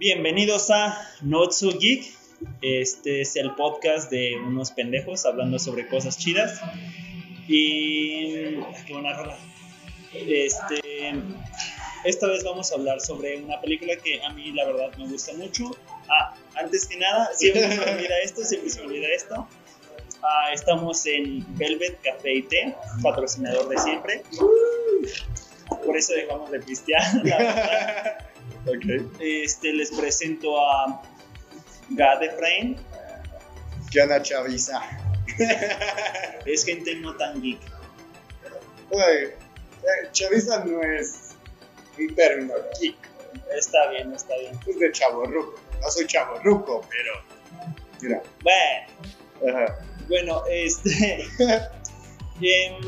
Bienvenidos a Not So Geek. Este es el podcast de unos pendejos hablando sobre cosas chidas. Y. Qué buena rola. Este. Esta vez vamos a hablar sobre una película que a mí la verdad me gusta mucho. Ah, antes que nada, siempre se me olvida esto, siempre se me olvida esto. Ah, estamos en Velvet Café y Té, patrocinador de siempre. Por eso dejamos de pistear. la verdad. Ok. Este, les presento a Gad Efraín. ¿Qué onda, chaviza? Es gente no tan geek. Güey, eh, chaviza no es un término geek, Está bien, está bien. es de chaborruco. No soy chaborruco, pero. Mira. Bueno, Ajá. bueno, este. em,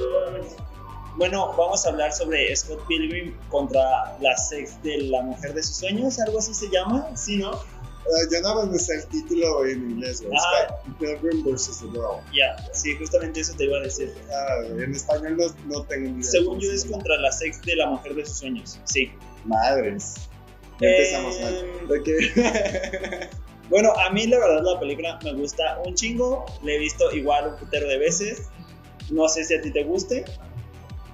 bueno, vamos a hablar sobre Scott Pilgrim contra la sex de la mujer de sus sueños, algo así se llama, ¿sí, no? Eh, ya no me sé el título en inglés, güey. Ah. Scott Pilgrim vs. The World. Ya, sí, justamente eso te iba a decir. Güey, en español no, no tengo ni idea. Según yo es contra la sex de la mujer de sus sueños, sí. Madres. Ya empezamos mal. Em, Ok. Bueno, a mí la verdad la película me gusta un chingo, la he visto igual un putero de veces. No sé si a ti te guste.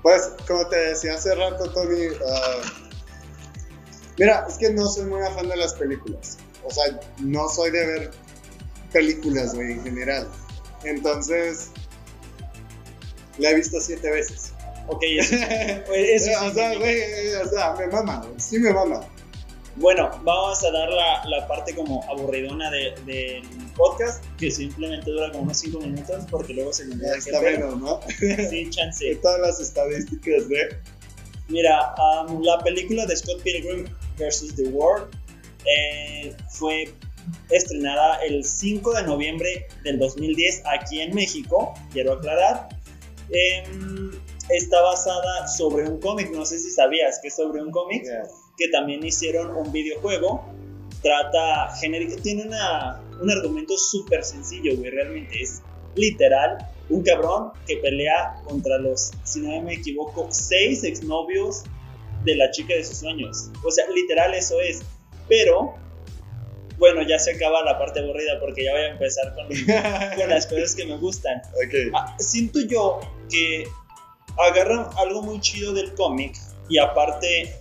Pues, como te decía hace rato, Tony, ah, mira, es que no soy muy afán de las películas. O sea, no soy de ver películas, güey, en general. Entonces, la he visto siete veces. Ok, eso, eso o sea, güey, o sea, me mama, sí me mama. Bueno, vamos a dar la, la parte como aburridona de- del podcast, que simplemente dura como unos 5 minutos, porque luego se me olvida está menos, ¿no? Sí, chance. De todas las estadísticas de... Mira, um, la película de Scott Pilgrim vs. The World eh, fue estrenada el 5 de noviembre del 2010 aquí en México, quiero aclarar. Em, está basada sobre un cómic, no sé si sabías que es sobre un cómic, que también hicieron un videojuego. Trata tiene una, un argumento súper sencillo, güey, realmente es literal un cabrón que pelea contra los, si no me equivoco, seis exnovios de la chica de sus sueños. O sea, literal eso es. Pero, bueno, ya se acaba la parte aburrida porque ya voy a empezar con, con las cosas que me gustan. ok. Ah, siento yo que agarran algo muy chido del cómic y aparte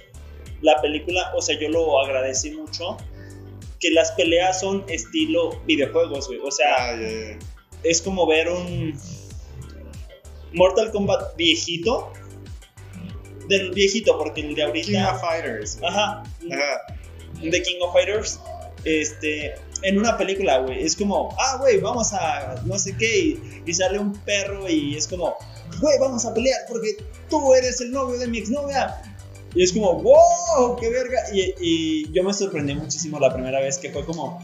la película, o sea, yo lo agradecí mucho, que las peleas son estilo videojuegos, güey. O sea, Ah, es como ver un Mortal Kombat viejito. Del viejito, porque el de King ahorita... of Fighters. güey. Ajá, Ajá. de King of Fighters, este, en una película, güey, es como, ah, güey, vamos a no sé qué, y, y sale un perro y es como, güey, vamos a pelear porque tú eres el novio de mi exnovia. Y es como, wow, qué verga. Y, y yo me sorprendí muchísimo la primera vez que fue como,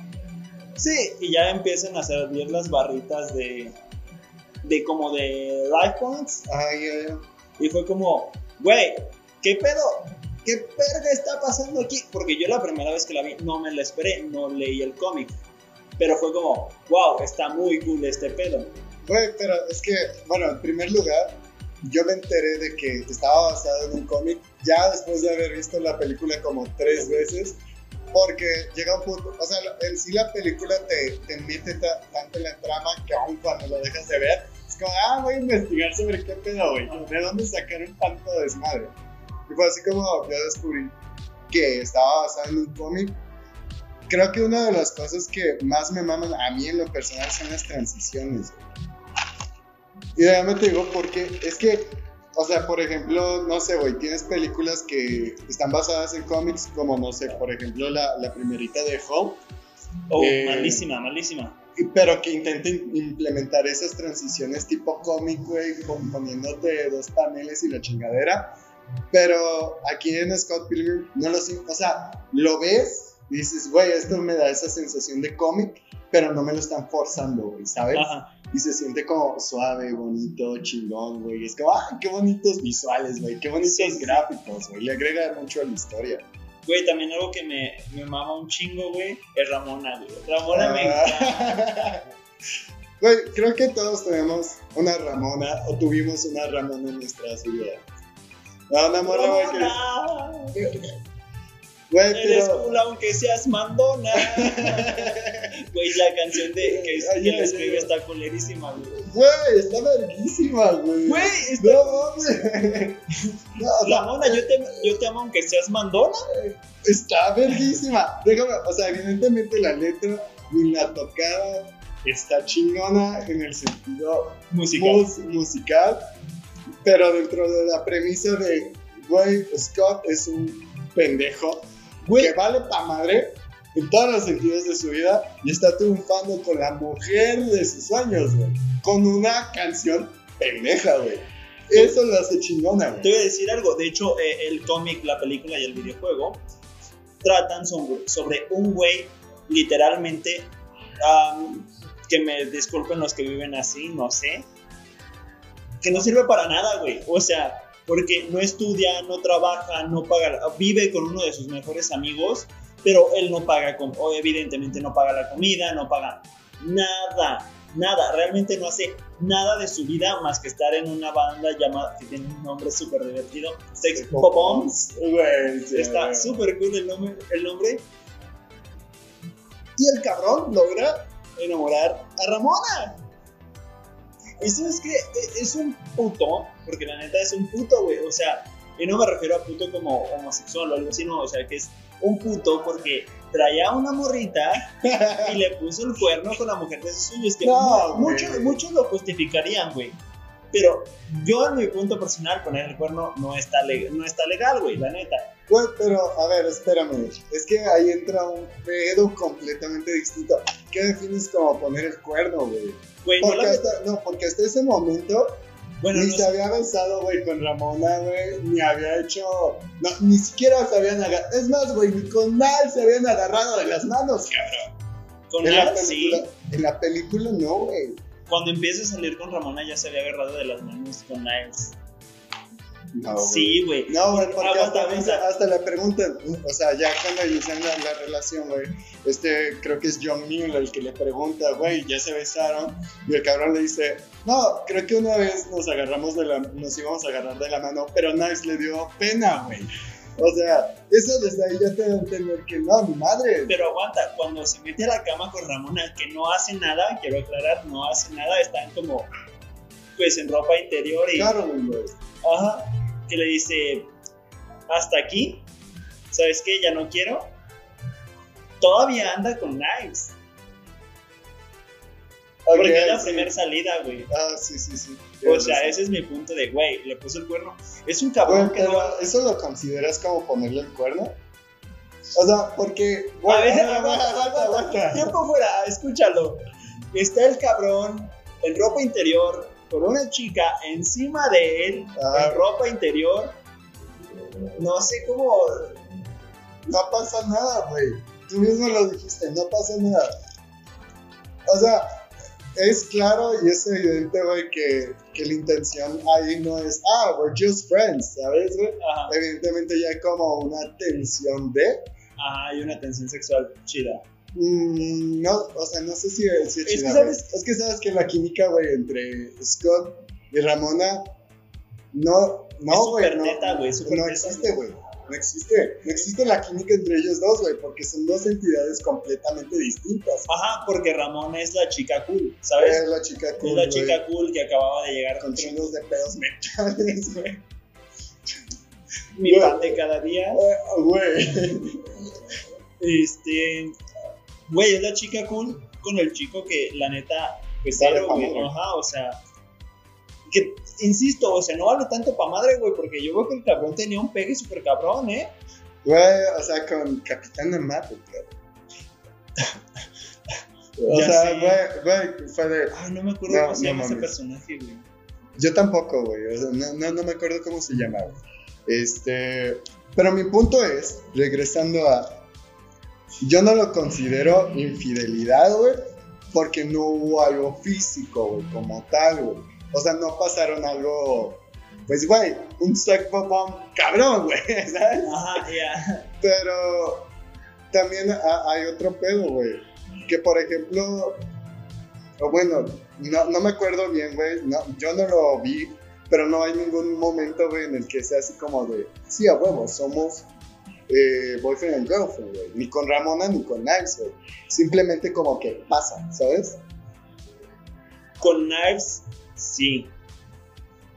sí, y ya empiezan a salir las barritas de, de como de life points. Ah, ya, ya. Y fue como, güey, ¿qué pedo? ¿Qué verga está pasando aquí? Porque yo la primera vez que la vi no me la esperé, no leí el cómic. Pero fue como, wow, está muy cool este pedo. Güey, pero es que, bueno, en primer lugar, yo me enteré de que estaba basado en un cómic ya después de haber visto la película como tres veces, porque llega un punto, o sea, en sí la película te, te mete ta- tanto en la trama que aún cuando lo dejas de ver, es como, ah, voy a investigar sobre qué pedo, güey, de dónde sacaron tanto desmadre. Y fue así como yo descubrí que estaba basado en un cómic. Creo que una de las cosas que más me maman a mí en lo personal son las transiciones. güey. Y déjame te digo porque es que, o sea, por ejemplo, no sé, güey, tienes películas que están basadas en cómics, como, no sé, por ejemplo, la, la primerita de Hulk, Oh, Eh, malísima, malísima. pero que intenten implementar esas transiciones tipo cómic, güey, poniéndote dos paneles y la chingadera. Pero aquí en Scott Pilgrim no lo sé, o sea, lo ves y dices, güey, esto me da esa sensación de cómic, pero no me lo están forzando, güey, ¿sabes? Ajá. Y se siente como suave, bonito, chingón, güey. Es como, ah, qué bonitos visuales, güey, qué bonitos Sí, gráficos, güey. Le agrega mucho a la historia. Güey, también algo que me, me mama un chingo, güey, es Ramona, güey. Ramona me Ah. encanta. Güey, creo que todos tenemos una Ramona o tuvimos una Ramona en nuestras vidas. No, una morra, güey, que- Ramona. Güey, Eres pero. cool aunque seas mandona. Güey, la canción de que, Ay, que ay, está culerísima, güey. Güey, está verguísima, güey. Güey, está... No mames. No, Ramona, yo te, yo te amo aunque seas mandona. está verguísima. Déjame, o sea, evidentemente la letra ni la tocada está chingona en el sentido Musical. mus- musical, pero dentro de la premisa de, güey, Scott es un pendejo Güey, que vale pa' madre en todos los sentidos de su vida y está triunfando con la mujer de sus sueños, güey. Con una canción pendeja, güey. Eso lo hace chingona, te güey. voy a decir algo. De hecho, eh, el cómic, la película y el videojuego tratan sobre, sobre un güey, literalmente, am, que me disculpen los que viven así, no sé, que no sirve para nada, güey. O sea, porque no estudia, no trabaja, no paga, vive con uno de sus mejores amigos, pero él no paga, o evidentemente no paga la comida, no paga nada, nada, realmente no hace nada de su vida más que estar en una banda llamada, que tiene un nombre súper divertido, Sex Bombs. Sí, Está súper cool el nombre, el nombre. Y el cabrón logra enamorar a Ramona. Y sabes que es un puto, porque la neta es un puto, güey. O sea, y no me refiero a puto como homosexual o algo así, no. O sea, que es un puto porque traía una morrita y le puso el cuerno con la mujer de sus sueños. Que No, mu- muchos, muchos lo justificarían, güey. Pero yo, en mi punto personal, poner el cuerno no está, no está legal, güey, la neta. Güey, pero a ver, espérame. Es que ahí entra un pedo completamente distinto. ¿Qué defines como poner el cuerno, güey? Güey, no Porque la- hasta, no, porque hasta ese momento bueno, ni no se había besado, güey, con Ramona, güey, ni había hecho. No, ni siquiera se habían agarrado. Es más, güey, ni con Nal se habían agarrado de las manos, cabrón. con en, la sí. película, en la película no, güey. Cuando empieza a salir con Ramona ya se había agarrado de las manos con Niles. No, güey. Sí, güey. No, güey, porque hasta, aguanta. hasta le preguntan, o sea, ya cuando inician la, la relación, güey, este, creo que es John Mueller el que le pregunta, güey, ya se besaron, y el cabrón le dice, no, creo que una vez nos agarramos de la, nos íbamos a agarrar de la mano, pero Nice le dio pena, güey. O sea, eso desde ahí ya te da a entender que no, mi madre. Pero aguanta, cuando se mete a la cama con Ramona, que no hace nada, quiero aclarar, no hace nada, están como, pues en ropa interior y, Claro, güey. ajá, que le dice, hasta aquí, ¿sabes qué? Ya no quiero. Todavía anda con Niles. Porque es la sí. primera salida, güey. Ah, sí, sí, sí. O sea, ese es mi punto de, güey, le puso el cuerno. Es un cabrón Güey, que pero no... ¿eso lo consideras como ponerle el cuerno? O sea, porque... A ver, aguanta, aguanta. aguanta. Tiempo fuera, escúchalo. Está el cabrón en ropa interior con una chica encima de él Ah. en ropa interior. No sé cómo. No pasa nada, güey. Tú mismo lo dijiste, no pasa nada. O sea, es claro y es evidente, güey, que, que la intención ahí no es, ah, we're just friends, ¿sabes, güey? Evidentemente ya hay como una tensión de, ajá, hay una tensión sexual chida. Mm, no, o sea, no sé si, si Es que chida, sabes- güey. es que sabes que la química, güey, entre Scott y Ramona, no, Es no, güey, no, neta, no existe, güey. No existe, no existe la química entre ellos dos, güey, porque son dos entidades completamente distintas. Ajá, porque Ramón es la chica cool, ¿sabes? Es la chica es cool, la güey, chica cool que acababa de llegar con chingos de pedos mentales, güey. mi pan de cada día. Güey, Este. Güey, es la chica cool con el chico que la neta. Pues güey. madre. Ajá, o sea. Que, insisto, o sea, no vale tanto pa' madre, güey, porque yo veo que el cabrón tenía un pegue súper cabrón, ¿eh? güey, o sea, con Capitán Amato, cabrón. O Ya sea, güey, güey, fue de. Ay, no me acuerdo No, cómo se no llama ese personaje, güey. Yo tampoco, güey. O sea, no, no, no me acuerdo cómo se llamaba. Este. Pero mi punto es, regresando a. Yo no lo considero infidelidad, güey. Porque no hubo algo físico, güey, como tal, güey. O sea, no pasaron algo. Pues, güey, un sex bomb cabrón, güey, ¿sabes? Ajá, ya. Pero también ha- hay otro pedo, güey. Que por ejemplo, o bueno, no, no me acuerdo bien, güey. No, yo no lo vi, pero no hay ningún momento, güey, en el que sea así como de, sí, a huevo, somos eh, boyfriend and girlfriend, güey. Ni con Ramona ni con Knives, güey. Simplemente como que pasa, ¿sabes? Con Knives, sí.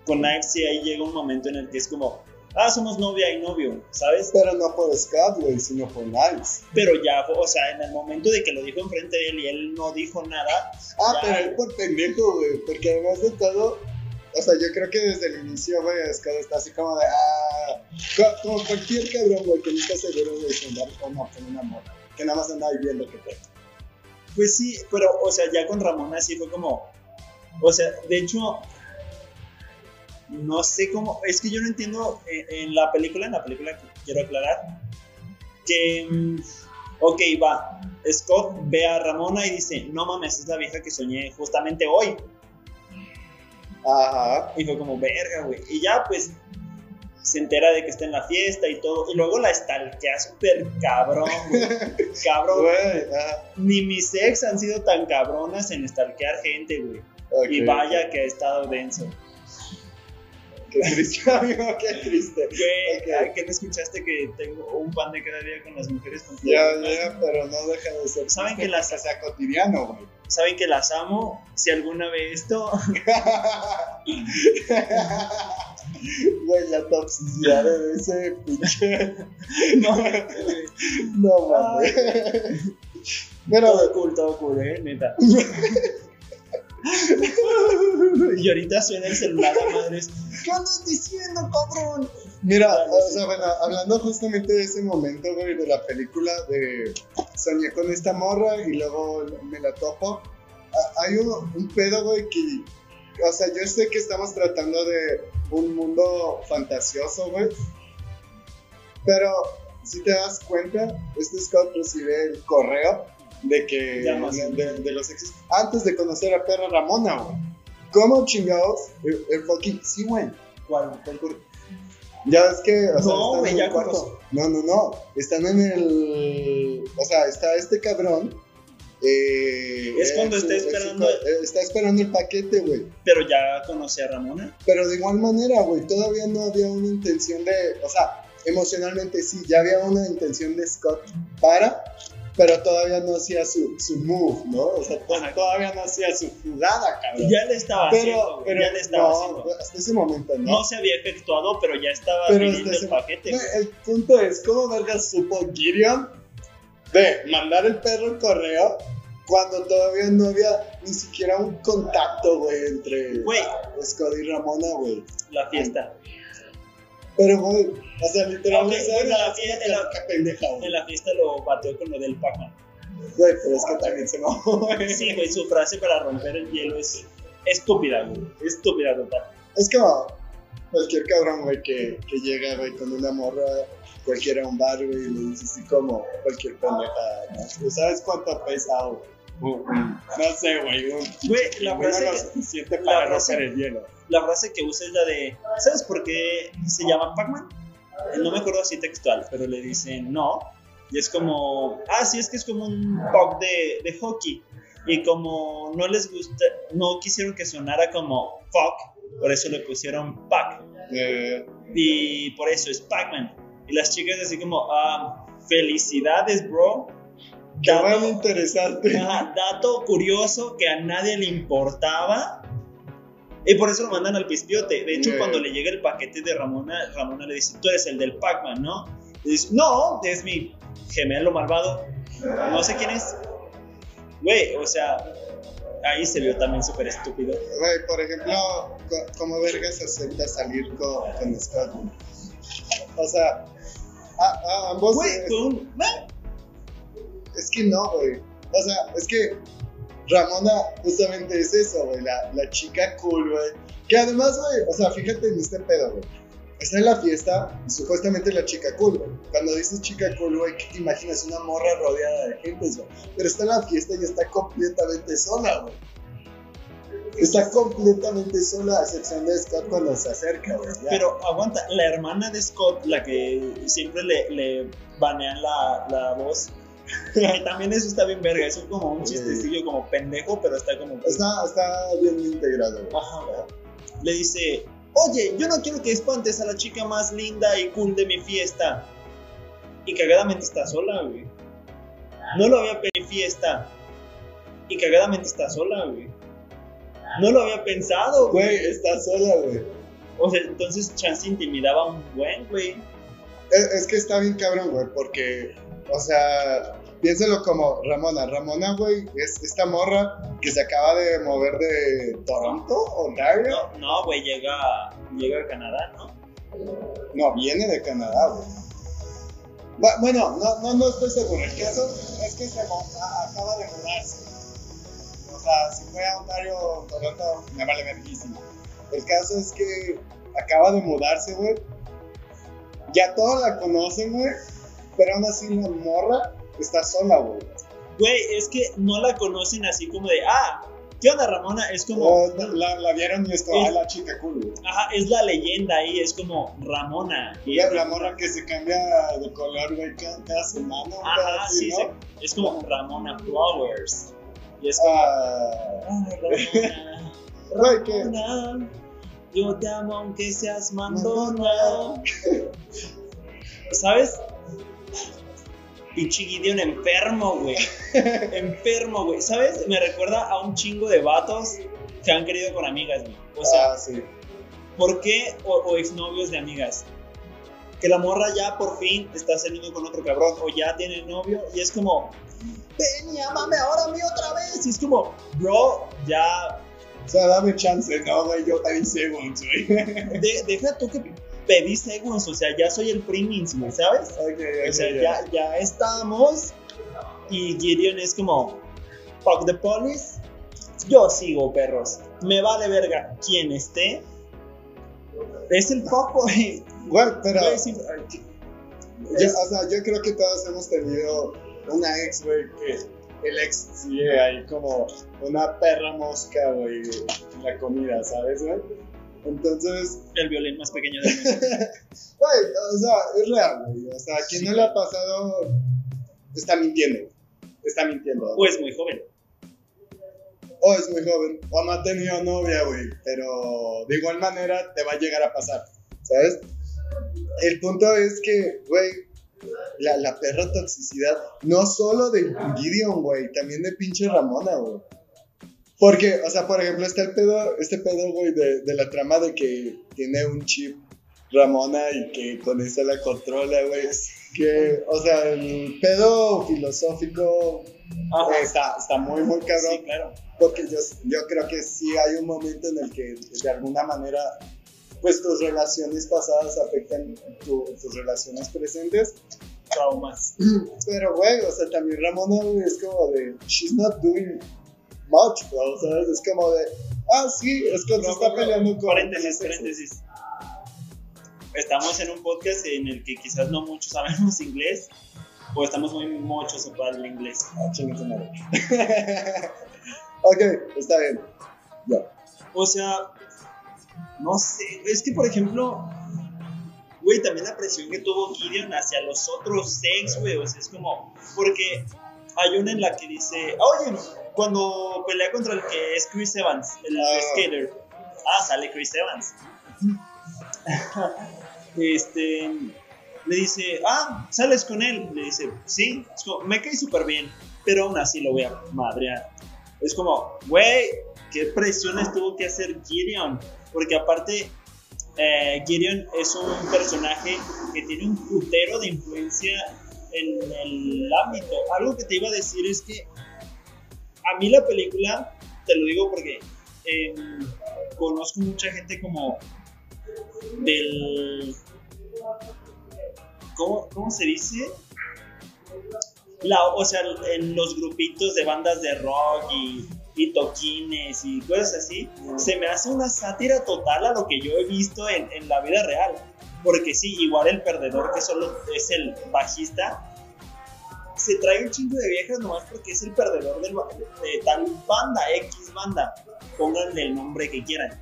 Con Knives, sí, ahí llega un momento en el que es como, ah, somos novia y novio, ¿sabes? Pero no por Scott, güey, sino por Knives. Pero ya, o sea, en el momento de que lo dijo enfrente de él y él no dijo nada. Ah, ya- pero él por pendejo, güey. Porque además de todo, o sea, yo creo que desde el inicio, güey, Scott está así como de, ah, co- como cualquier cabrón, güey, que no está seguro de andar o no con una morra. Que nada más anda viendo que puede. Pues sí, pero, o sea, ya con Ramona sí fue como. O sea, de hecho. No sé cómo. Es que yo no entiendo en, en la película, en la película quiero aclarar. Que. mm, Ok, va. Scott ve a Ramona y dice: No mames, es la vieja que soñé justamente hoy. Ajá. Y fue como, verga, güey. Y ya, pues. Se entera de que está en la fiesta y todo. Y luego la stalkea súper cabrón, güey. Cabrón. Güey. Ni mis ex han sido tan cabronas en stalkear gente, güey. Y vaya que ha estado denso. Qué triste, amigo, qué triste. Güey, Ok. ay, ¿qué no escuchaste que tengo un pan de cada día con las mujeres con Ya, ya, pero no deja de ser. ¿Saben triste que las- porque sea cotidiano, güey. Saben que las amo. Si alguna vez esto. Güey, la toxicidad de ese pinche. no, No mames. Pero, todo cool, todo cool, eh, neta. Y ahorita suena el celular madres. ¿Qué andas diciendo, cabrón? mira, o sea, bueno, hablando justamente de ese momento, güey, de la película de soñé con esta morra y luego me la topo. Hay un, un pedo, güey, que. O sea, yo sé que estamos tratando de un mundo fantasioso, güey. Pero si te das cuenta, este Scott recibe el correo de que Ya no de, de- los exes antes de conocer a perra Ramona, güey. ¿Cómo chingados? El, el fucking sí, güey. ¿Cuál? ¿Cuál Ya ves que, o sea, No, están en ya el cuarto. No, no, no. Están en el. O sea, está este cabrón. eh, Es cuando en está esperando- co- eh, está esperando el paquete, güey. Pero ya conocí a Ramona. Pero de igual manera, güey, todavía no había una intención de. O sea, emocionalmente sí, ya había una intención de Scott para. Pero todavía no hacía su, su move, ¿no? O sea, Ajá. todavía no hacía su jugada, cabrón. Ya le estaba haciendo, pero, güey, pero, ya le estaba no, haciendo. hasta ese momento, ¿no? No se había efectuado, pero ya estaba Pero pidiendo este el paquete. No, el punto es, ¿cómo vergas supo Gideon de mandar el perro el correo cuando todavía no había ni siquiera un contacto, güey, entre Güey. Scott y Ramona, güey? La fiesta. Pero, güey, o sea, literalmente, Ok, bueno, la fiesta- qué, qué pendeja, En la fiesta lo bateó con lo del Pac-Man. Güey, pero es que también se mamó, güey. Sí, güey, su frase para romper el hielo es estúpida, güey. Estúpida total. Es como cualquier cabrón, güey, que, que llega, güey, con una morra cualquiera a un bar, güey, y le dice así como cualquier pendeja, ¿no? ¿Tú ¿Sabes cuánto pesa, güey? Un- un- No sé, güey, Güey, la frase lo que- suficiente la para romper el hielo. La frase que usa es la de, ¿sabes por qué se llama Pac-Man? No me acuerdo así textual, pero le dicen no. Y es como, ah, sí, es que es como un puck de, de hockey. Y como no les gusta, no quisieron que sonara como fuck, por eso le pusieron Pac. Eh, Y por eso es Pac-Man. Y las chicas así como, ah, felicidades, bro. qué Dato- bueno interesante. Ajá, dato curioso que a nadie le importaba. Y por eso lo mandan al pispiote. De hecho, cuando le llega el paquete de Ramona, Ramona le dice, tú eres el del Pac-Man, ¿no? Y dice, no, es mi gemelo malvado. No sé quién es. Güey, o sea, ahí se vio también súper estúpido. Güey, por ejemplo, ¿cómo vergas acepta salir con, con Scott? O sea, a- a ambos... Güey. ¿eh? Es que no, güey. O sea, es que Ramona justamente es eso, güey. La, la chica cool, güey. Que además, güey, o sea, fíjate en este pedo, güey. Está en la fiesta y supuestamente la chica cool, güey. Cuando dices chica cool, güey, ¿qué te imaginas? Una morra rodeada de gente, güey. Pero está en la fiesta y está completamente sola, güey. Está completamente sola, a excepción de Scott cuando se acerca, güey. ya. Pero aguanta, la hermana de Scott, la que siempre le, le banean la, la voz, también eso está bien verga, eso es como un chistecillo como pendejo, pero está como... Está, está bien integrado. Ajá. Le dice, oye, yo no quiero que espantes a la chica más linda y cool de mi fiesta. y cagadamente está sola, güey. No lo había pensado fiesta y cagadamente está sola, güey. No lo había pensado, güey. Güey, está sola, güey. O sea, entonces Chance intimidaba un buen, güey. Es, es que está bien cabrón, güey, porque, o sea, piénsalo como Ramona. Ramona, güey, es esta morra que se acaba de mover de Toronto, Ontario. No, no, güey, llega, llega a Canadá, ¿no? No, viene de Canadá, güey. Bu- Bueno, no, no, no estoy seguro. El caso es que se mo- a- acaba de mudarse. O sea, si fue a Ontario o Toronto, me vale verguísima. El caso es que acaba de mudarse, güey. Ya todos la conocen, güey. Pero aún así la morra está sola, güey. Güey, es que no la conocen así como de, ah, ¿qué onda, Ramona? Es como, la, la vieron y es como, Es- ah, la chica cool, güey. ajá, es la leyenda ahí, es como Ramona. Y La, la morra que se cambia de color, güey, cada, cada semana. Ajá, así, sí, ¿no? sí. Es como Ramona Flowers. Y es como, Ah, "Ay, Ramona. Ramona, yo te amo aunque seas mandona. ¿Sabes? Pinche Gideon enfermo, güey. enfermo, güey. ¿Sabes? Me recuerda a un chingo de vatos que han querido con amigas, güey. O sea, ah, sí. ¿por qué? O, o exnovios de amigas. Que la morra ya por fin está saliendo con otro cabrón o ya tiene novio y es como, ven y ámame ahora a mí otra vez. Y es como, bro, ya O sea, dame chance, no, güey, yo pedí segundos, güey. De- deja tú que pedí segundos, o sea, ya soy el Primins, güey, ¿sabes? O sea, ya. ya, ya estamos. Y Gideon es como, fuck the police. Yo sigo, perros. Me vale verga quien esté. Es el fuck, güey. Güey, pero, yo, o sea, yo creo que todos hemos tenido una ex, güey, que el ex sigue ahí como una perra mosca, güey, en la comida, ¿sabes, güey? Entonces, el violín más pequeño del mundo. güey, o sea, es real, güey. O sea, quien no le ha pasado está mintiendo. Está mintiendo. O es muy joven. o es muy joven, o no ha tenido novia, güey, pero de igual manera te va a llegar a pasar, ¿sabes? El punto es que, güey, la, la perra toxicidad, no solo de Gideon, güey, también de pinche Ramona, güey. Porque, o sea, por ejemplo, está el pedo, este pedo, güey, de, de la trama de que tiene un chip Ramona y que con eso la controla, güey. Que, o sea, el pedo filosófico está, está muy, muy cabrón. Sí, claro. Porque yo, yo creo que sí hay un momento en el que de alguna manera pues tus relaciones pasadas afectan tu- tus relaciones presentes. Traumas. Pero güey, o sea, también Ramona es como de, she's not doing much, bro, ¿sabes? Es como de, ah, sí, es que se está peleando con... Paréntesis, paréntesis. Estamos en un podcast en el que quizás no muchos sabemos inglés o estamos muy muchos para el inglés. Ah, ok, está bien. Ya. O sea, no sé, es que por ejemplo, güey, también la presión que tuvo Gideon hacia los otros sex, güey, o sea, es como, porque hay una en la que dice, oye, cuando pelea contra el que es Chris Evans, el Ah. skater, ah, sale Chris Evans. este, le dice, ah, sales con él, le dice, sí, es como, me cae súper bien, pero aún así lo voy a madrear. Es como, güey, qué presiones tuvo que hacer Gideon. Porque aparte, eh, Gideon es un personaje que tiene un putero de influencia en el ámbito. Algo que te iba a decir es que a mí la película, te lo digo porque eh, conozco mucha gente como del... ¿Cómo, cómo se dice? La, o sea, en los grupitos de bandas de rock y, y toquines y cosas así, se me hace una sátira total a lo que yo he visto en, en la vida real. Porque sí, igual el perdedor que solo es el bajista, se trae un chingo de viejas nomás porque es el perdedor del de tal banda, X banda. Pónganle el nombre que quieran.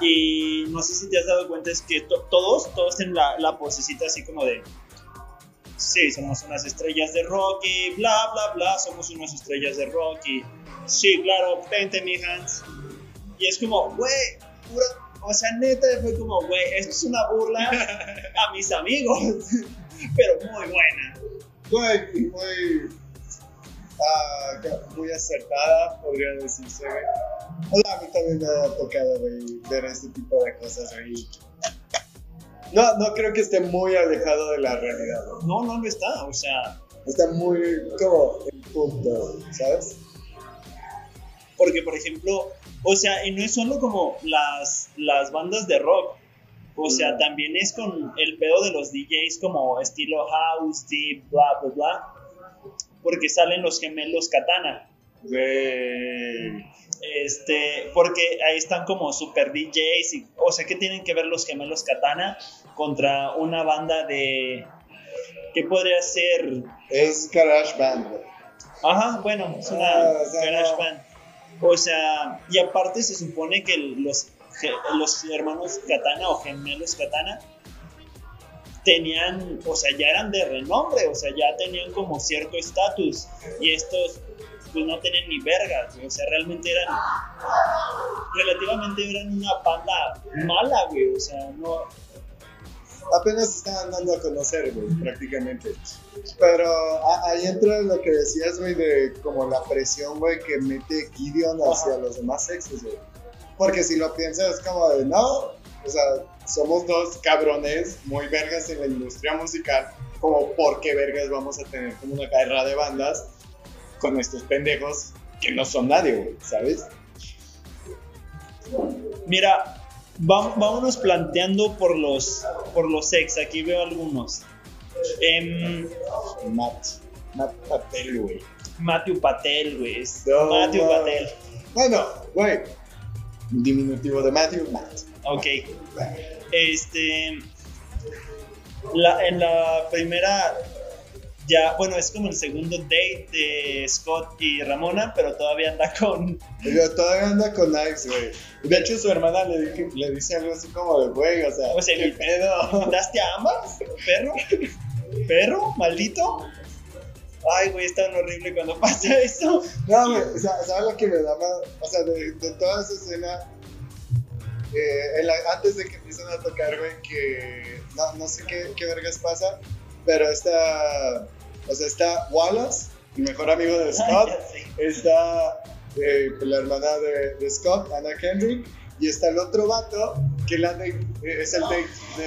Y no sé si te has dado cuenta, es que to- todos, todos tienen la, la posecita así como de sí, somos unas estrellas de rock y bla, bla, bla, somos unas estrellas de rock y sí, claro, vente, mi Hans. Y es como, güey, pura, o sea, neta, fue como, güey, esto es una burla a mis amigos. pero muy buena. Güey, muy. ah, muy acertada, podría decirse, güey. O sea, a mí también me ha tocado, güey, ver este tipo de cosas, güey. No, no creo que esté muy alejado de la realidad, güey. No, no lo está, o sea, Está muy como en punto, ¿sabes? Porque por ejemplo, o sea, y no es solo como las, las bandas de rock, o sea, Mm. también es con el pedo de los DJs como estilo house, deep, bla, bla, bla, porque salen los gemelos Katana. Güey. Este, porque ahí están como super DJs y, o sea, ¿qué tienen que ver los gemelos Katana contra una banda de, ¿qué podría ser? Es Garage Band. Ajá, bueno, es una Ah, o sea, garage no. band. O sea, y aparte se supone que los, los hermanos Katana o gemelos Katana tenían, o sea, ya eran de renombre, o sea, ya tenían como cierto estatus y estos pues no tenían ni vergas, o sea, realmente eran relativamente eran una banda mala, güey, o sea, no apenas estaban dando a conocer, güey, prácticamente. Pero ahí entra lo que decías, güey, de como la presión, güey, que mete Gideon hacia los demás sexos, güey. Porque si lo piensas, es como de, no, o sea, somos dos cabrones muy vergas en la industria musical, como por qué vergas vamos a tener como una guerra de bandas con estos pendejos que no son nadie, güey, ¿sabes? Mira, vámonos planteando por los por los ex, aquí veo algunos. Em, Matt, Matt Patel, güey. Matthew Patel, güey. No, Matthew. Patel. Bueno, güey, diminutivo de Matthew, Matt. Ok. Este. La, en la primera. Ya, bueno, es como el segundo date de Scott y Ramona, pero todavía anda con. Pero todavía anda con Knives, güey. De hecho, su hermana le, dije- le dice algo así como de, güey, o sea, O sea, ¿qué el- pedo? ¿Daste a ambas? ¿Perro? ¿Perro? ¿Maldito? Ay, güey, es tan horrible cuando pasa eso. No, güey, o sea, ¿sabes lo que me da más? O sea, de, de toda esa escena, eh, la- antes de que empiecen a tocar, güey, que no, no sé qué, qué vergas pasa, pero está, o sea, está Wallace, el mejor amigo de Scott, está eh, la hermana de, de Scott, Anna Kendrick, y está el otro vato, que la de- eh, es el date de,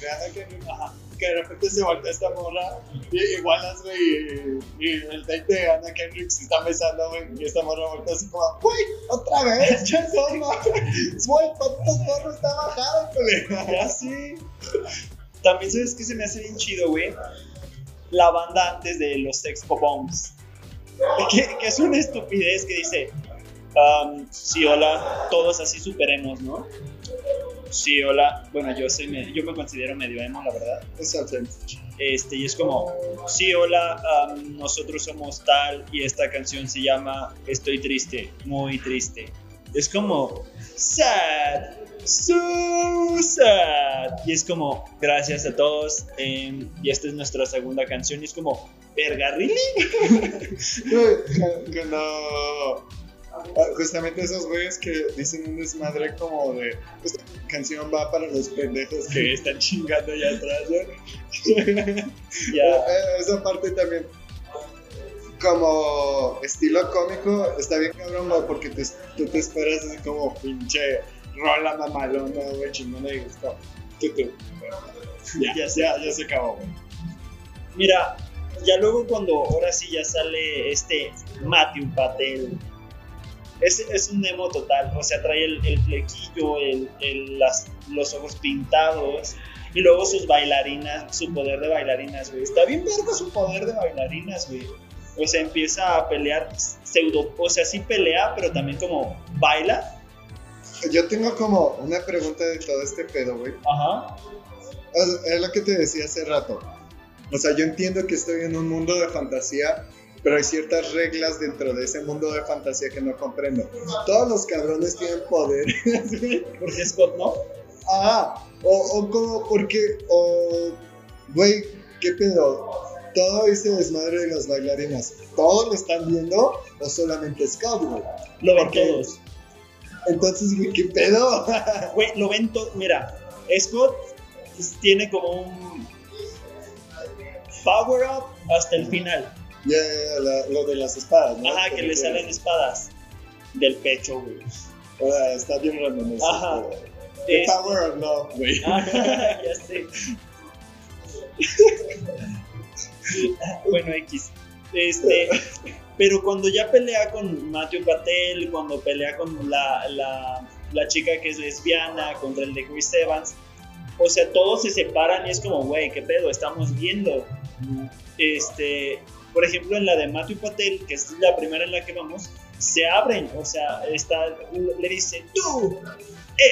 de Anna Kendrick, ajá, que de repente se voltea esta morra, y, y Wallace, güey, y, y el date de Anna Kendrick se está besando, güey, y esta morra voltea así como, güey, otra vez, ya son, güey, ¿cuántos morros está bajado, colega? Ya sí. También sabes que se me hace bien chido, güey. La banda antes de los Expo Bombs. Que, es una estupidez que dice. um, sí, hola, todos así superemos, ¿no? Sí, hola. Bueno, yo soy me- yo me considero medio emo, la verdad. Exacto. Este, y es como, sí, hola, um, nosotros somos tal y esta canción se llama Estoy triste, muy triste. Es como, sad, so sad. Y es como, gracias a todos. em, y esta es nuestra segunda canción. Y es como, verga, ¿really? Cuando ah, justamente esos güeyes que dicen un desmadre como de esta canción va para los pendejos que están chingando allá atrás, ¿no? Eh, Esa parte también como estilo cómico está bien cabrón, güey, porque te- tú te esperas así como pinche rola mamalona, güey, chingona y como, tú, tú. Ya, Ya se acabó, güey. Mira, ya luego cuando ahora sí ya sale este Matthew Patel. Es, es un emo total, o sea, trae el, el flequillo, el, el- las, los ojos pintados y luego sus bailarinas, su poder de bailarinas, güey. Está bien verga su poder de bailarinas, güey. O sea, empieza a pelear pseudo, o sea, sí pelea, pero también como baila. Yo tengo como una pregunta de todo este pedo, güey. Ajá. Es lo que te decía hace rato. O sea, yo entiendo que estoy en un mundo de fantasía, pero hay ciertas reglas dentro de ese mundo de fantasía que no comprendo. Todos los cabrones tienen güey. Porque Scott, ¿no? Ah, o, o como porque, o, güey, ¿qué pedo? Todo ese desmadre de las bailarinas, ¿todos lo están viendo o solamente Scott, güey? Lo ven Porque- todos. Entonces, güey, ¿qué pedo? Güey, lo ven todo. Mira, Scott tiene como un. power up hasta el final. Ya, ya, ya, lo de las espadas, ¿no? Ajá, que le salen espadas del pecho, güey. O sea, está bien random eso. Ajá. Este- power of love, güey. Ajá, ya sé. bueno, X. Este, pero cuando ya pelea con Matthew Patel, cuando pelea con la, la, chica que es lesbiana, contra el de Chris Evans, o sea, todos se separan y es como, güey, ¿qué pedo? Estamos viendo. Este, por ejemplo, en la de Matthew Patel, que es la primera en la que vamos, se abren, o sea, está, le dice, tú,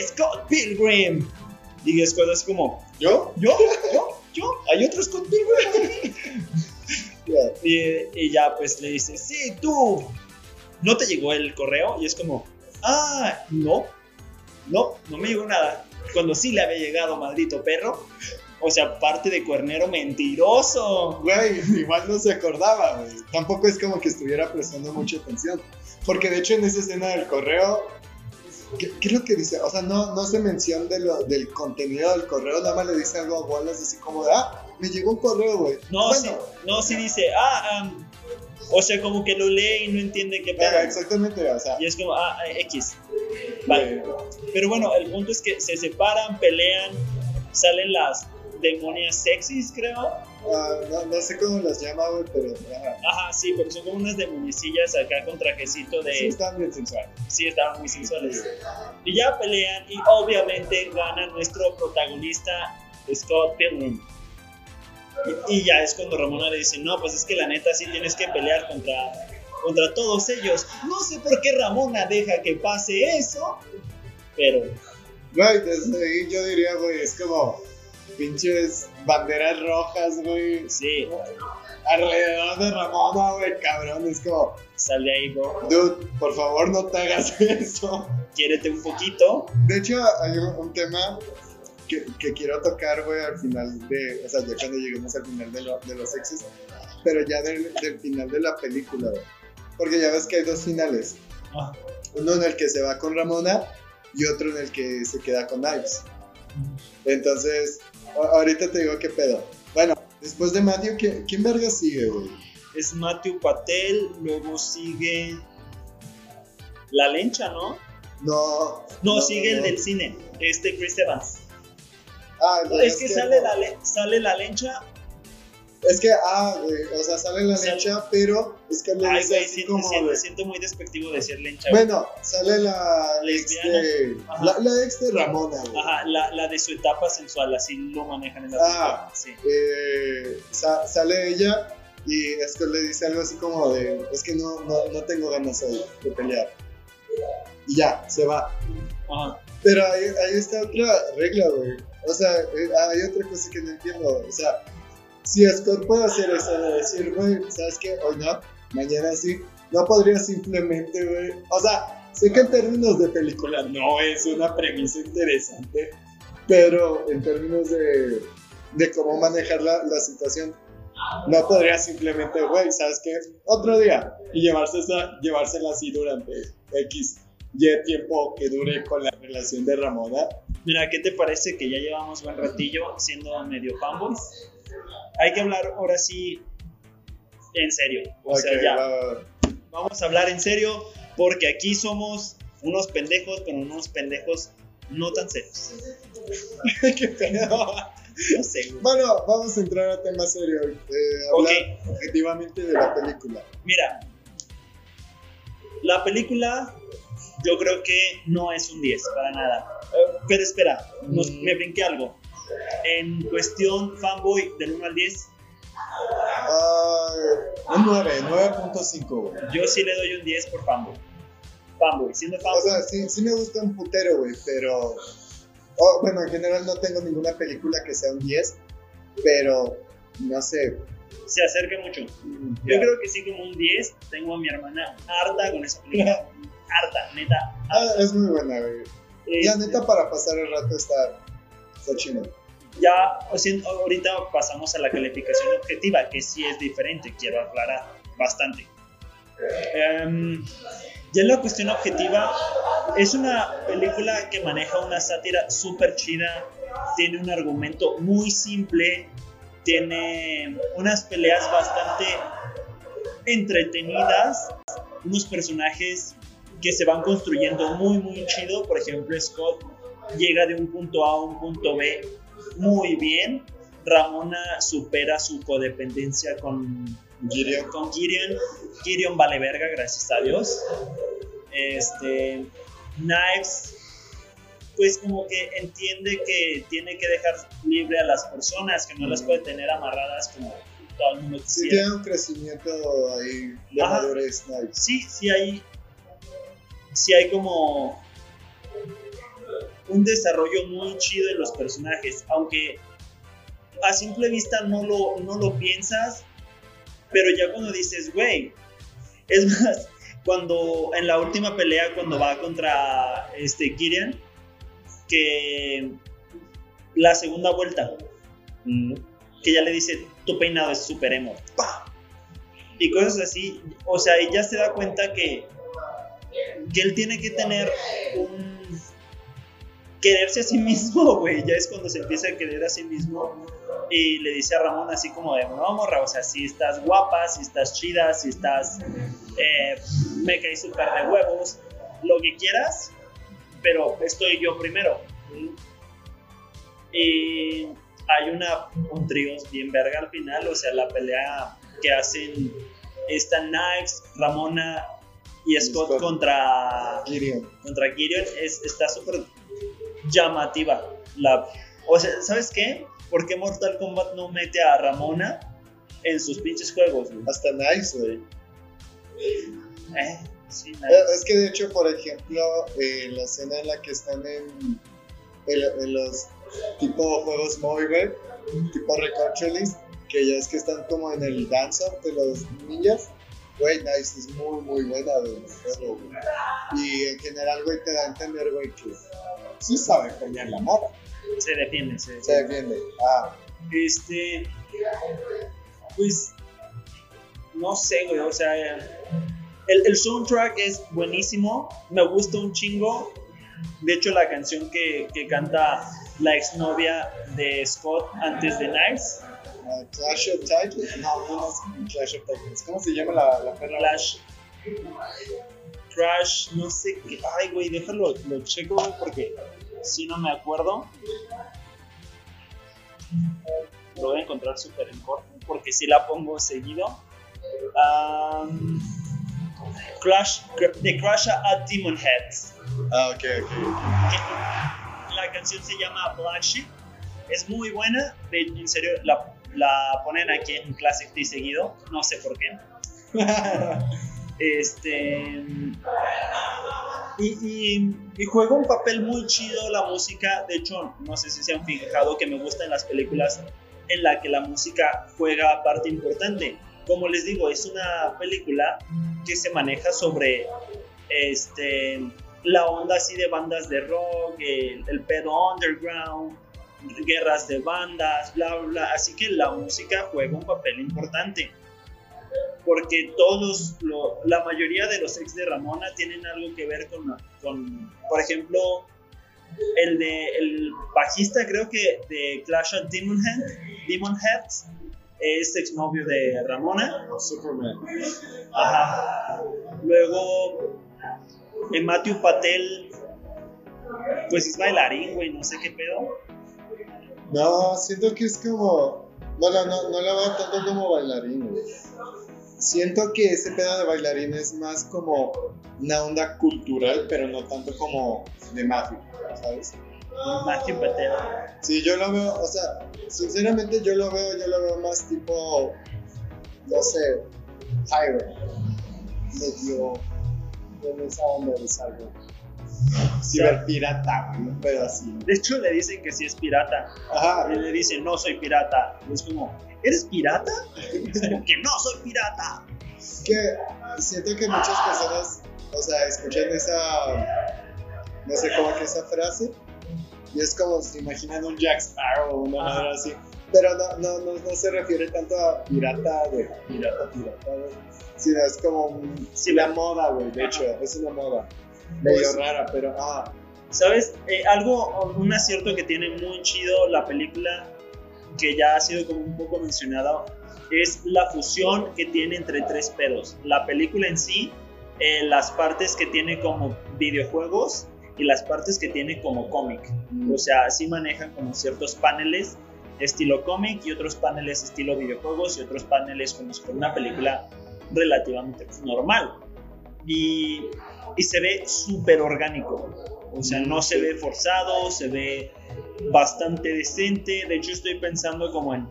Scott Pilgrim. Y Scott es como, ¿Yo? ¿yo? ¿Yo? ¿Yo? ¿Hay otros? Ya. y, y ya pues le dice, sí, tú. ¿No te llegó el correo? Y es como, ah, no. No, no me llegó nada. Cuando sí le había llegado, maldito perro. O sea, parte de cuernero mentiroso. Güey, igual no se acordaba, güey. Tampoco es como que estuviera prestando mucha atención. Porque de hecho en esa escena del correo, ¿qué, qué es lo que dice? O sea, no, no se menciona de lo- del contenido del correo, nada más le dice algo a Wallace así como de, ah, me llegó un correo, güey. No, Bueno, sí, no, sí dice, ah, am, o sea, como que lo lee y no entiende qué pedo. exactamente, o sea, Y es como, ah, X. Vale. Pero bueno, el punto es que se separan, pelean, salen las demonias sexys, creo. No, no sé cómo las llama, güey, pero ajá. Ajá, sí, pero son como unas demoniecillas acá con trajecito de... sí están bien sensuales. Sí, estaban muy sensuales. Y ya pelean y obviamente gana nuestro protagonista Scott Pilgrim. Y, y ya es cuando Ramona le dice, no, pues es que la neta sí tienes que pelear contra, contra todos ellos. No sé por qué Ramona deja que pase eso, pero Güey, desde ahí yo diría, güey, es como pinches banderas rojas, güey, sí, alrededor de Ramona, güey, cabrón, es como, sal de ahí, bro. dude, por favor no te hagas eso. Quiérete un poquito. De hecho, hay un, tema que, que quiero tocar, güey, al final de, o sea, ya cuando lleguemos al final de, lo- de los exes, pero ya del, del final de la película, güey. Porque ya ves que hay dos finales. Ah, Uno en el que se va con Ramona y otro en el que se queda con Ives. Entonces, ahorita te digo qué pedo. Bueno, después de Matthew, ¿quién, quién verga sigue, güey? es Matthew Patel, luego sigue La Lencha, ¿no? No. No, sigue el del cine, este Chris Evans. Ah, entonces Es que sale la, le- sale la lencha. Es que, ah, güey, o sea, sale la Sale- lecha, pero es que le Ay, dice así siento, como siento- de- siento muy despectivo decir lencha. güey. Bueno, sale la ex de. Ajá. La, la ex de Ramona, güey. Ajá, la, la de su etapa sensual, así lo manejan en la Ah. película. Sí. Eh, sa- sale ella y es que le dice algo así como de: Es que no, no, no tengo ganas hoy de pelear. Y ya, se va. Ajá. Pero ahí, ahí está otra regla, güey. O sea, eh, hay otra cosa que no entiendo. O sea, si Scott puede hacer eso de decir, güey, ¿sabes qué? Hoy no, mañana sí. No podría simplemente, güey. O sea, sé que en términos de película no es una premisa interesante, pero en términos de, de cómo manejar la, la situación, no podría simplemente, güey, ¿sabes qué? Otro día. Y llevarse esa, llevársela así durante X y tiempo que dure con la relación de Ramona. Mira, ¿qué te parece que ya llevamos buen ratillo siendo medio fanboys? Hay que hablar ahora sí en serio. O sea, ya. va, va, va. Vamos a hablar en serio porque aquí somos unos pendejos, pero unos pendejos no tan serios. Qué pedo. No sé. Bueno, vamos a entrar a tema serio. eh, objetivamente de la película. Mira, la película yo creo que no es un 10 para nada. Eh, Pero espera, nos- Mm. me brinqué algo. En cuestión fanboy del 1 al 10, Ah, un 9, 9.5, güey. yo sí le doy un 10 por fanboy. Fanboy, siendo O fanboy. sea, sí, sí me gusta un putero, güey, pero... oh, bueno, en general no tengo ninguna película que sea un 10, pero no sé. se acerca mucho. mm, Yo creo que sí, como un 10. Tengo a mi hermana harta con esa película. harta, neta. Ah, es muy buena, güey. La Este, neta, para pasar el rato está, está chido. Ya, ahorita pasamos a la calificación objetiva, que sí es diferente, quiero aclarar bastante. Em, ya en la cuestión objetiva, es una película que maneja una sátira súper chida, tiene un argumento muy simple, tiene unas peleas bastante entretenidas, unos personajes que se van construyendo muy, muy chido. Por ejemplo, Scott llega de un punto A a un punto B muy bien. Ramona supera su codependencia con Gideon. con Gideon. Gideon vale verga, gracias a Dios. Este, Knives, pues como que entiende que tiene que dejar libre a las personas, que no las puede tener amarradas como todo el mundo Sí, quisiera. tiene un crecimiento ahí de Ajá. madurez, nice. Sí, sí hay, sí hay como un desarrollo muy chido en los personajes, aunque a simple vista no lo, no lo piensas, pero ya cuando dices, güey, es más, cuando en la última pelea, cuando va contra este Gideon, que la segunda vuelta, que ya le dice, tu peinado es super emo, ¡pah! y cosas así, o sea, ella se da cuenta que, que él tiene que tener un quererse a sí mismo, güey, ya es cuando se empieza a querer a sí mismo y le dice a Ramón así como de, no, morra, o sea, si estás guapa, si estás chida, si estás, eh, me caí súper de huevos, lo que quieras, pero estoy yo primero. Y hay una, un trío bien verga al final, o sea, la pelea que hacen esta Knives, Ramona y Scott, Scott. contra Gideon. contra Gideon es, está súper llamativa. La, o sea, ¿sabes qué? ¿Por qué Mortal Kombat no mete a Ramona en sus pinches juegos? güey? Hasta nice, güey. Eh, sí, Eh, nice. Es que de hecho, por ejemplo, eh, la escena en la que están en, en, en los tipo juegos móviles, tipo Recorcholis, que ya es que están como en el dance de los ninjas, güey, nice, es muy, muy buena güey. Y en general, güey, te da a entender, güey, que sí sabe pelear la moda, Se defiende, se se defiende. Ah, Este. Pues. No sé, güey. O sea. El, el soundtrack es buenísimo. Me gusta un chingo. De hecho, la canción que, que canta la exnovia de Scott antes de Knives, ah, Clash of Titans, no, no, no es Clash of Titans, ¿cómo se llama la, la perra? Clash. Crash, no sé qué. Ay, güey, déjalo, lo checo, porque si no me acuerdo. Lo voy a encontrar súper en corto, porque si la pongo seguido. Am, Crash, de Crash at Demon Heads. Ah, ok, ok. La canción se llama Black Sheep. Es muy buena. de- En serio, la, la ponen aquí en Classic T seguido. No sé por qué. Este. Y, y, y juega un papel muy chido la música. De hecho, no sé si se han fijado que me gustan las películas en la que la música juega parte importante. Como les digo, es una película que se maneja sobre este, la onda así de bandas de rock, el, el pedo underground, guerras de bandas, bla, bla. Así que la música juega un papel importante porque todos, lo- la mayoría de los ex de Ramona tienen algo que ver con, con por ejemplo, el de el bajista creo que de Clash of Demon, Head, Demon Heads es exnovio de Ramona. Superman. Ajá. Luego, el Matthew Patel, pues es bailarín, güey, no sé qué pedo. No, siento que es como. Bueno, no, no lo veo tanto como bailarín, güey. Siento que ese pedo de bailarín es más como una onda cultural, pero no tanto como de mafia, ¿sabes? Matthew Patel. Sí, yo lo veo, o sea, sinceramente yo lo veo, yo lo veo más tipo, no sé, pirate, medio en esa onda de algo. Ciberpirata, güey, un pedo así. De hecho, le dicen que sí es pirata. Ajá, Y le dicen, no soy pirata. Y es como, ¿eres pirata? Es como que no soy pirata. que siento que muchas personas, o sea, escuchan esa, no sé cómo que esa frase, y es como se imaginan un Jack Sparrow o una manera así, pero no, no, no, no se refiere tanto a pirata de pirata, pirata, güey, sino es como un- Sí, la moda, güey, de hecho, es una moda medio Pues- rara, pero ah, ¿Sabes? Eh, algo, un acierto que tiene muy chido la película que ya ha sido como un poco mencionado, es la fusión que tiene entre tres pedos. La película en sí, eh, las partes que tiene como videojuegos y las partes que tiene como cómic. O sea, sí manejan como ciertos paneles estilo cómic y otros paneles estilo videojuegos y otros paneles como si fuera una película relativamente normal. Y, y se ve súper orgánico. O sea, no se ve forzado, se ve bastante decente. De hecho, estoy pensando como en...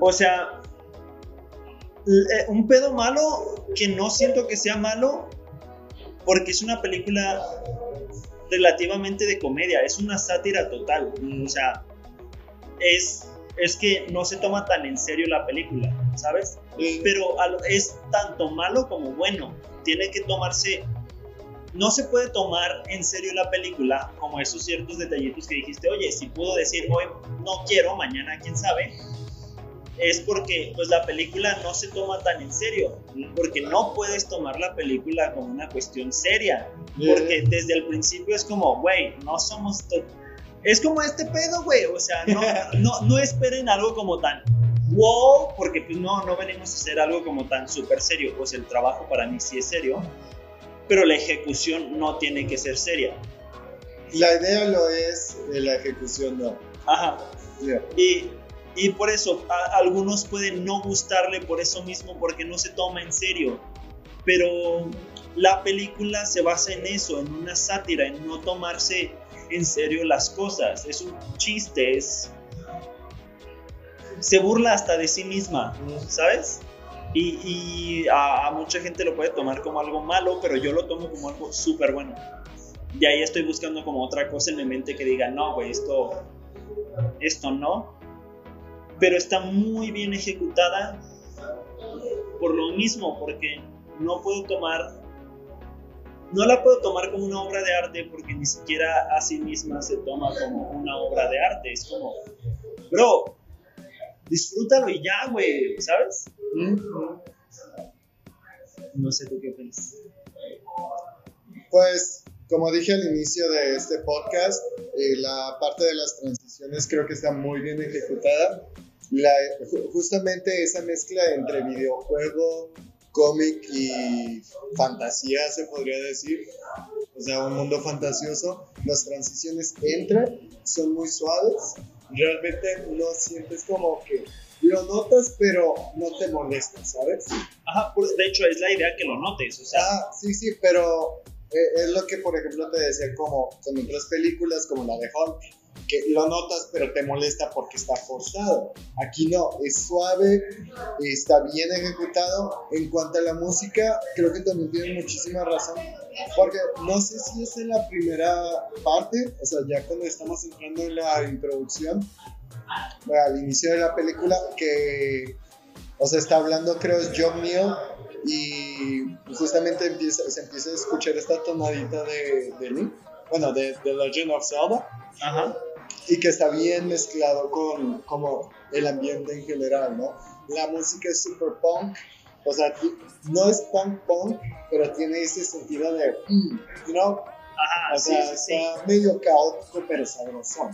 O sea, eh, un pedo malo que no siento que sea malo porque es una película relativamente de comedia, es una sátira total. O sea, es, es que no se toma tan en serio la película, ¿sabes? Pero es tanto malo como bueno. Tiene que tomarse no se puede tomar en serio la película como esos ciertos detallitos que dijiste, oye, si puedo decir hoy no quiero, mañana quién sabe, es porque pues la película no se toma tan en serio, porque no puedes tomar la película como una cuestión seria, porque desde el principio es como, güey, no somos... Es como este pedo, güey, o sea, no, no, no esperen algo como tan wow, porque pues no, no venimos a hacer algo como tan súper serio, pues el trabajo para mí sí es serio, pero la ejecución no tiene que ser seria. La idea lo es, la ejecución no. Ajá. Y, y, por eso, a, algunos pueden no gustarle por eso mismo, porque no se toma en serio. Pero la película se basa en eso, en una sátira, en no tomarse en serio las cosas. Es un chiste, es... Se burla hasta de sí misma, ¿sabes? Y, a, mucha gente lo puede tomar como algo malo, pero yo lo tomo como algo súper bueno. Y ahí estoy buscando como otra cosa en mi mente que diga, no, güey, esto, esto no. Pero está muy bien ejecutada por lo mismo, porque no puedo tomar, no la puedo tomar como una obra de arte porque ni siquiera a sí misma se toma como una obra de arte. Es como, bro, disfrútalo y ya, güey, ¿sabes? No sé tú qué opinas. Pues, como dije al inicio de este podcast, eh, la parte de las transiciones creo que está muy bien ejecutada. justamente esa mezcla entre videojuego, cómic y fantasía, se podría decir. O sea, un mundo fantasioso. Las transiciones entran, son muy suaves. Realmente no sientes como que lo notas, pero no te molesta, ¿sabes? Ajá, pues, de hecho es la idea que lo notes, o sea. Ah, sí, sí, pero eh, es lo que, por ejemplo, te decía como con otras películas, como la de Hulk, que lo notas, pero te molesta porque está forzado. Aquí no, es suave, está bien ejecutado. En cuanto a la música, creo que también tiene muchísima razón, porque no sé si es en la primera parte, o sea, ya cuando estamos entrando en la introducción, al inicio de la película que, o sea, está hablando, creo, es John Neal y justamente empieza, se empieza a escuchar esta tonadita de, de Link, bueno, de The Legend of Zelda. Ajá. Y que está bien mezclado con como el ambiente en general, ¿no? La música es super punk, o sea, no es punk punk, pero tiene ese sentido de, mm, you know, Ajá, o sea, está medio caótico, pero sabroso.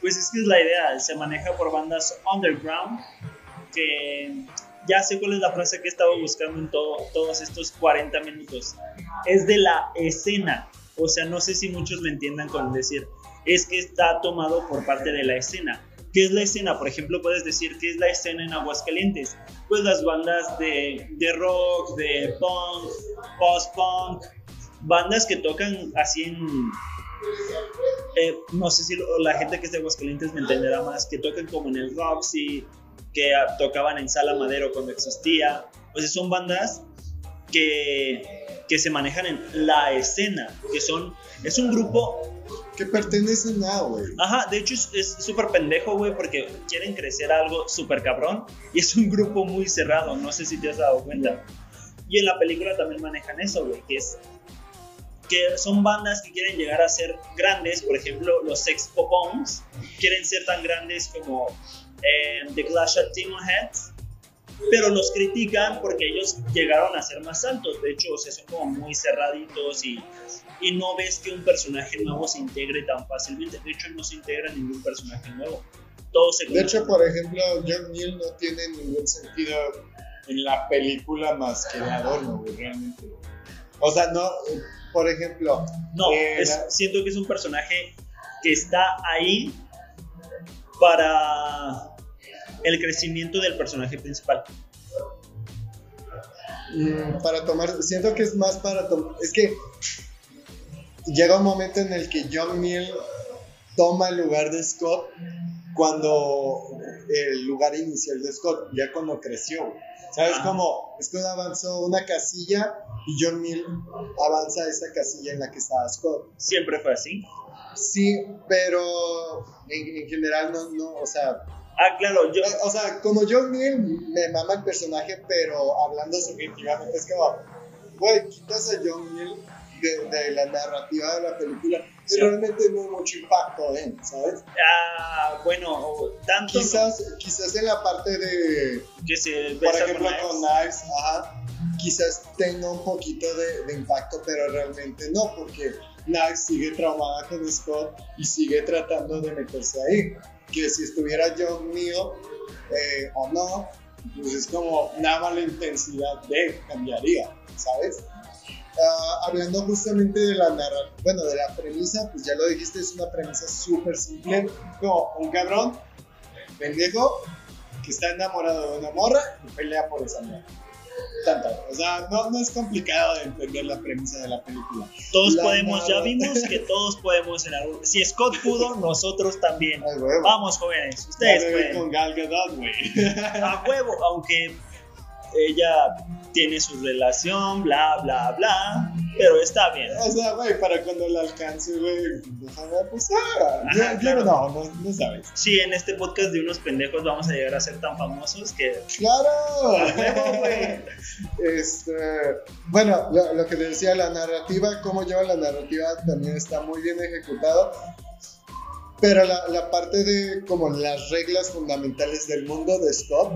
Pues es que es la idea, se maneja por bandas underground, que ya sé cuál es la frase que he estado buscando en todo, todos estos 40 minutos. Es de la escena, o sea, no sé si muchos me entiendan con decir, es que está tomado por parte de la escena. ¿Qué es la escena? Por ejemplo, puedes decir, ¿qué es la escena en Aguascalientes? Pues las bandas de, de rock, de punk, post-punk, bandas que tocan así en eh, no sé si la gente que es de Aguascalientes me entenderá más, que tocan como en el Roxy, que tocaban en Sala Madero cuando existía. Pues son bandas que, que se manejan en la escena, que son, es un grupo... Que pertenecen a, güey. Ajá, de hecho es súper pendejo, güey, porque quieren crecer algo súper cabrón y es un grupo muy cerrado, no sé si te has dado cuenta. Y en la película también manejan eso, güey, que es que son bandas que quieren llegar a ser grandes, por ejemplo, los Sex Popons quieren ser tan grandes como eh, The Clash of Demon Heads, pero los critican porque ellos llegaron a ser más altos, de hecho, o sea, son como muy cerraditos y, y no ves que un personaje nuevo se integre tan fácilmente, de hecho no se integra ningún personaje nuevo. todo se De hecho, por ejemplo, John Neal no tiene ningún sentido en la película más que de adorno, güey, realmente. O sea, no, por ejemplo, No, Eh, es- la- siento que es un personaje que está ahí para el crecimiento del personaje principal. Mm, para tomar, siento que es más para tomar, es que llega un momento en el que John Neal toma el lugar de Scott cuando el lugar inicial de Scott, ya cuando creció. ¿sabes? Ajá. Como Scott avanzó una casilla y John Neal avanza a esa casilla en la que estaba Scott. Siempre fue así. Sí, pero en, en general no, no, o sea, Ah, claro, yo, o sea, como John Neal me mama el personaje, pero hablando subjetivamente es como, güey, quitas a John Neal de, de la narrativa de la película y Sí. realmente no hay mucho impacto en, ¿sabes? ah, bueno, tanto Quizás, quizás en la parte de, que se por ejemplo, con Knives, ajá, quizás tenga un poquito de, de impacto, pero realmente no, porque Knives sigue traumada con Scott y sigue tratando de meterse ahí. Que si estuviera John Neal eh, o no, pues es como nada más la intensidad de cambiaría, ¿sabes? Ah, hablando justamente de la bueno, de la premisa, pues ya lo dijiste, es una premisa súper simple, como un cabrón, pendejo, que está enamorado de una morra y pelea por esa morra. Tanto. O sea, no, no es complicado de entender la premisa de la película. Todos La podemos, ya vimos que todos podemos en algún... Si Scott pudo, nosotros también. Ay. Vamos, jóvenes, ustedes pueden. con Gal Gadot, güey. A huevo, aunque ella tiene su relación, bla, bla, bla, pero está bien. O sea, güey, para cuando la alcance, güey, déjame pasar. Ajá, Yo, yo claro. no, no, no sabes. Sí, en este podcast de unos pendejos vamos a llegar a ser tan famosos que... ¡Claro! Güey. Este, bueno, lo, lo que decía, la narrativa, cómo lleva la narrativa también está muy bien ejecutado. Pero la, la parte de como las reglas fundamentales del mundo de Scott,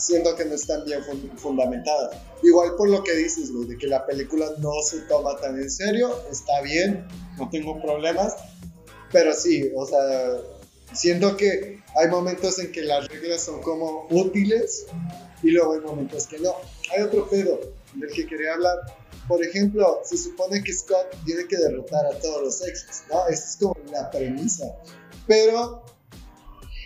siento que no están bien fun- fundamentadas. Igual por lo que dices, güey, de que la película no se toma tan en serio, está bien, no tengo problemas. Pero sí, o sea, siento que hay momentos en que las reglas son como útiles y luego hay momentos que no. Hay otro pedo del que quería hablar. Por ejemplo, se supone que Scott tiene que derrotar a todos los exes, ¿no? Esa es como la premisa. Pero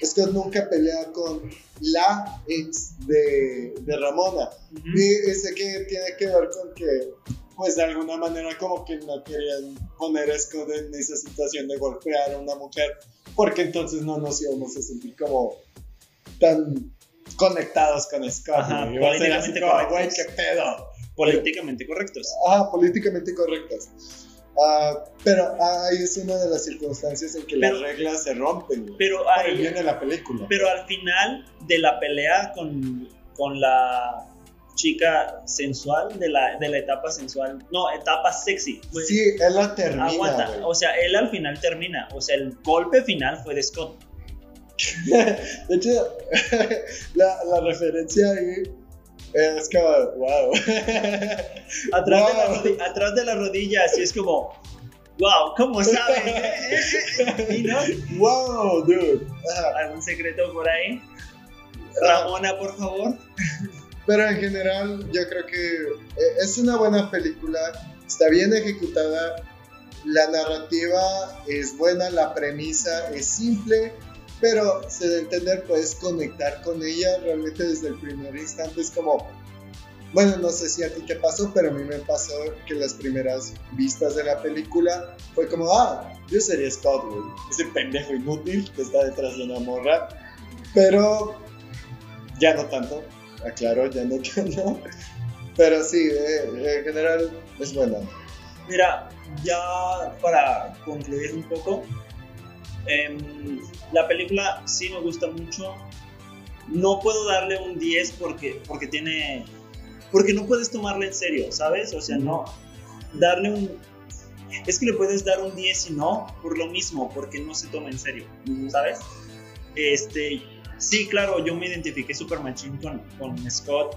Scott nunca pelea con la ex de, de Ramona. Y sé que tiene que ver con que, pues de alguna manera, como que no querían poner a Scott en esa situación de golpear a una mujer, porque entonces no nos íbamos a sentir como tan conectados con Scott. Ajá, políticamente como, correctos. qué pedo. Políticamente correctos. Ah, políticamente correctas. Ah, pero ahí es una de las circunstancias en que Pero- las reglas se rompen güey, Pero, bien de la película. pero al final de la pelea con, con la chica sensual, de la, de la etapa sensual, no, etapa sexy. sí, él la termina. Aguanta, güey. o sea, él al final termina, o sea, el golpe final fue de Scott. De hecho, la, la referencia ahí es como, wow. Atrás, de la Wow. rodi- atrás de la rodilla, así es como, wow, ¿cómo sabes? ¿Y no? wow, dude. ¿Algún secreto por ahí? Ramona, por favor. Pero en general, yo creo que eh, es una buena película, está bien ejecutada, la narrativa es buena, la premisa es simple, pero se da a entender, puedes conectar con ella realmente desde el primer instante. Es como, bueno, no sé si a ti te pasó, pero a mí me pasó que las primeras vistas de la película fue como, ah, yo sería Scott, güey, ese pendejo inútil que está detrás de una morra, pero ya no tanto, aclaro, ya no tanto. Pero sí, eh, en general es buena. Mira, ya para concluir un poco, em, la película sí me gusta mucho. No puedo darle un 10 porque, porque tiene. Porque no puedes tomarla en serio, ¿sabes? O sea, no. Darle un. Es que le puedes dar un 10 y no, por lo mismo, porque no se toma en serio, ¿sabes? Este. Sí, claro, yo me identifiqué super machín con, con Scott.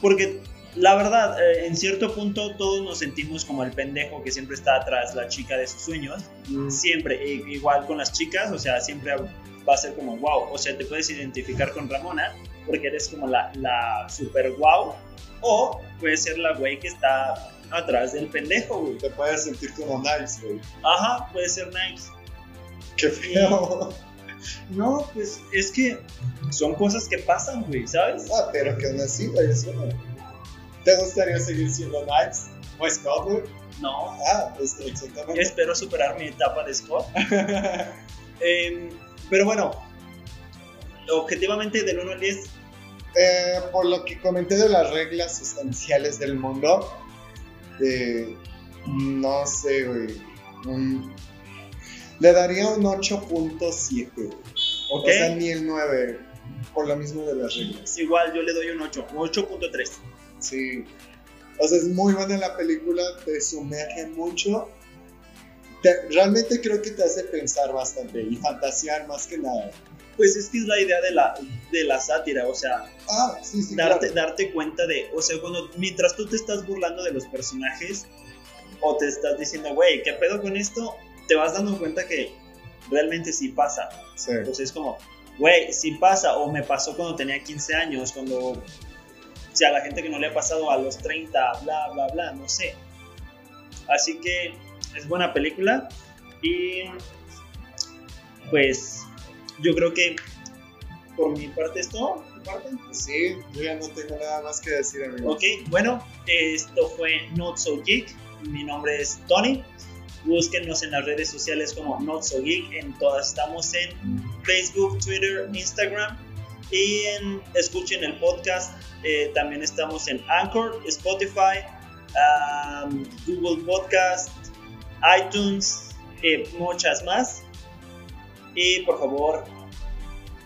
Porque la verdad, eh, en cierto punto todos nos sentimos como el pendejo que siempre está atrás la chica de sus sueños. Siempre, e- igual con las chicas, o sea, siempre, va a ser como wow. O sea, te puedes identificar con Ramona porque eres como la, la super wow. O puede ser la güey que está atrás del pendejo, güey. Te puedes sentir como nice, güey. Ajá, puede ser nice. Qué feo. No, pues es que son cosas que pasan, güey, ¿sabes? Ah, pero que aún así, güey, eso no. ¿Te gustaría seguir siendo nice? ¿O Scott, güey? No, Ah, pues, exactamente. espero superar mi etapa de Scott. Em, pero bueno, objetivamente del 1 al 10, Eh, por lo que comenté de las reglas esenciales del mundo, eh, no sé, güey. le daría un 8.7. güey. ¿ok? O sea, ni el 9. Por lo mismo de las reglas. Igual yo le doy un 8, un 8.3. Sí. O sea, es muy buena la película, te sumerge mucho. Te- realmente creo que te hace pensar bastante y fantasear más que nada. Pues es que es la idea de la, de la sátira, o sea, Ah, sí, sí, darte, claro. darte cuenta de, o sea, cuando, mientras tú te estás burlando de los personajes o te estás diciendo, güey, ¿qué pedo con esto? Te vas dando cuenta que realmente sí pasa. Sí. Entonces es como, güey, sí pasa, o me pasó cuando tenía 15 años, cuando, o sea, la gente que no le ha pasado a los 30, bla, bla, bla, no sé. Así que es buena película y pues yo creo que por mi parte es todo. ¿Tu parte? Sí, yo ya no tengo nada más que decir, amigo. Ok, bueno, esto fue Not So Geek. Mi nombre es Tony. Búsquenos en las redes sociales como Not So Geek. En todas estamos en Facebook, Twitter, Instagram. Y en- escuchen el podcast. eh, también estamos en Anchor, Spotify, um, Google Podcast, iTunes, y muchas más. Y por favor,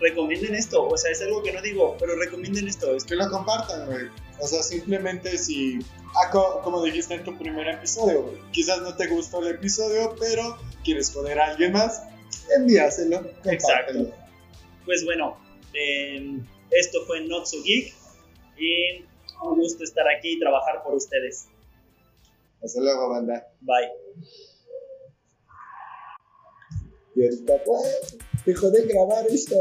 recomienden esto. O sea, es algo que no digo, pero recomienden esto. Es Que lo compartan, güey. O sea, simplemente si. Ah, co- como dijiste en tu primer episodio, güey. Quizás no te gustó el episodio, pero quieres joder a alguien más, envíaselo. compártelo. Pues bueno, eh, esto fue Not So Geek y un gusto estar aquí y trabajar por ustedes. Hasta luego, banda. Bye. Y ahorita, pues, dejó de grabar esta.